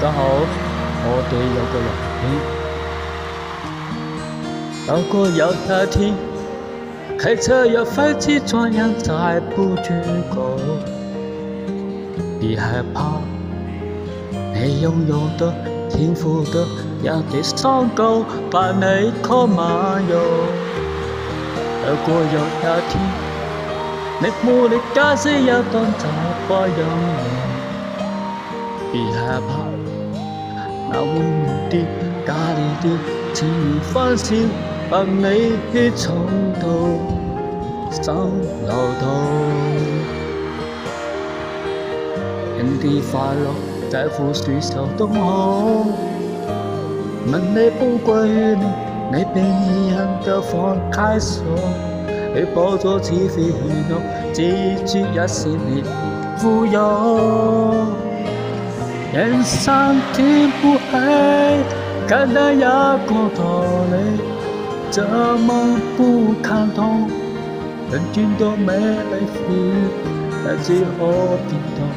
家好，我哋有個遊戲，有個遊大天，開車要飛機轉悠在不知覺，別害怕，你擁有的天賦的讓你傷夠，把你可麻痹。有個遊大天，你無力駕駛要當雜貨人，別害怕。那温暖的家里的，似雨花丝，把你闯到心内头。人的快乐，这乎说愁都好，问你不过于你，你被人就放开手，你保咗此己去走，只知一时你富有。ensantipuai kadaya kotole jamampu kantong dan cinta melefu aji hopito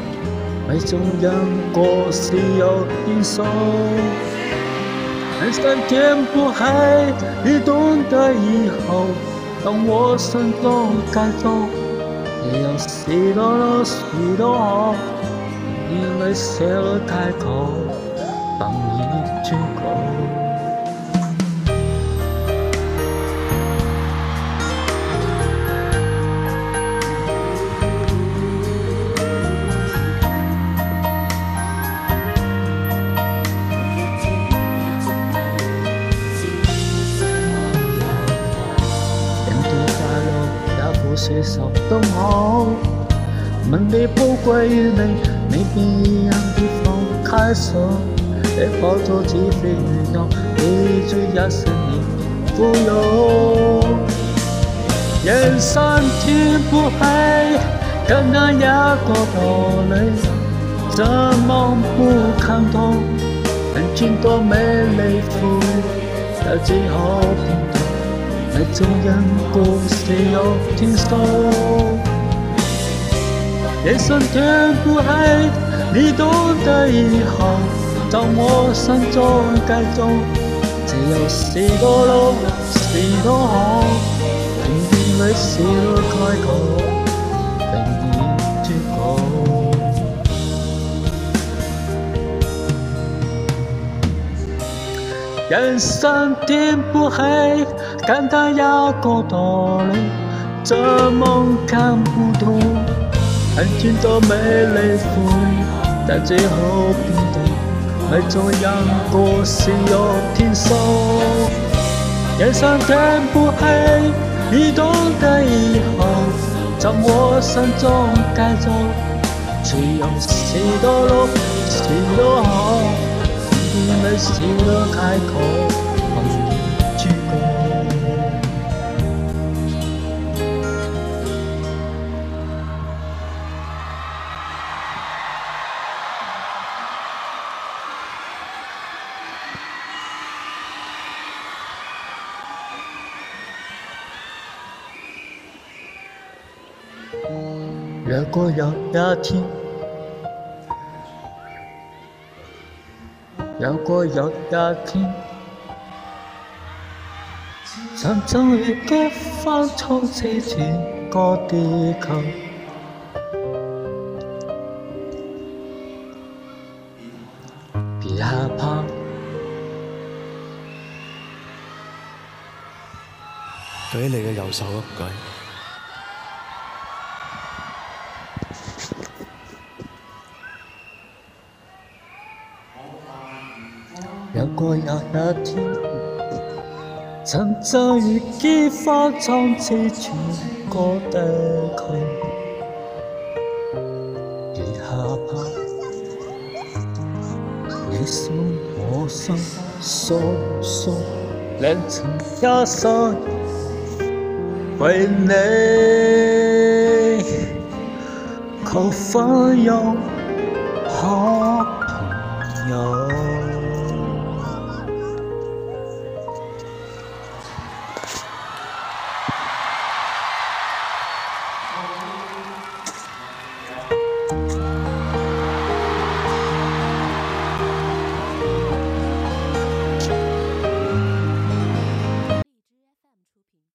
mai sung yang kosio iso ensantipuai ni donta i ho dong wo san dong kan dong 也要死到老，死到好。眼泪写了太多，放一句够。天黑黑，人独在，夜半谁守灯口？问遍宝贵与未变一样的放开手，一火烛只飞燃到，你追一些年苦忧。人生天不许，更那一个道理，怎么不看透？人间多美丽苦，也只可片段，未终人故事有天收。你信聽故事，你懂得以後，在我心中繼續。這又是個路，是個河，平地裏小開口，永遠絕口。人生天不黑，簡單一個道理，這夢看不透。很转着美丽灰，但最后冰得迷在人和善有天梭。人生天不黑，你懂得以后，在我心中改造，只有是多路，几多好，没几多开口。如果有一天，如果有一天，像遭遇一番创世前个地球，别害怕，你嘅右手，一该。有果有那天，曾将雨季花唱至全过地球，月下怕，你心我心，双双两情一惜，为你求婚，有，可朋友。you.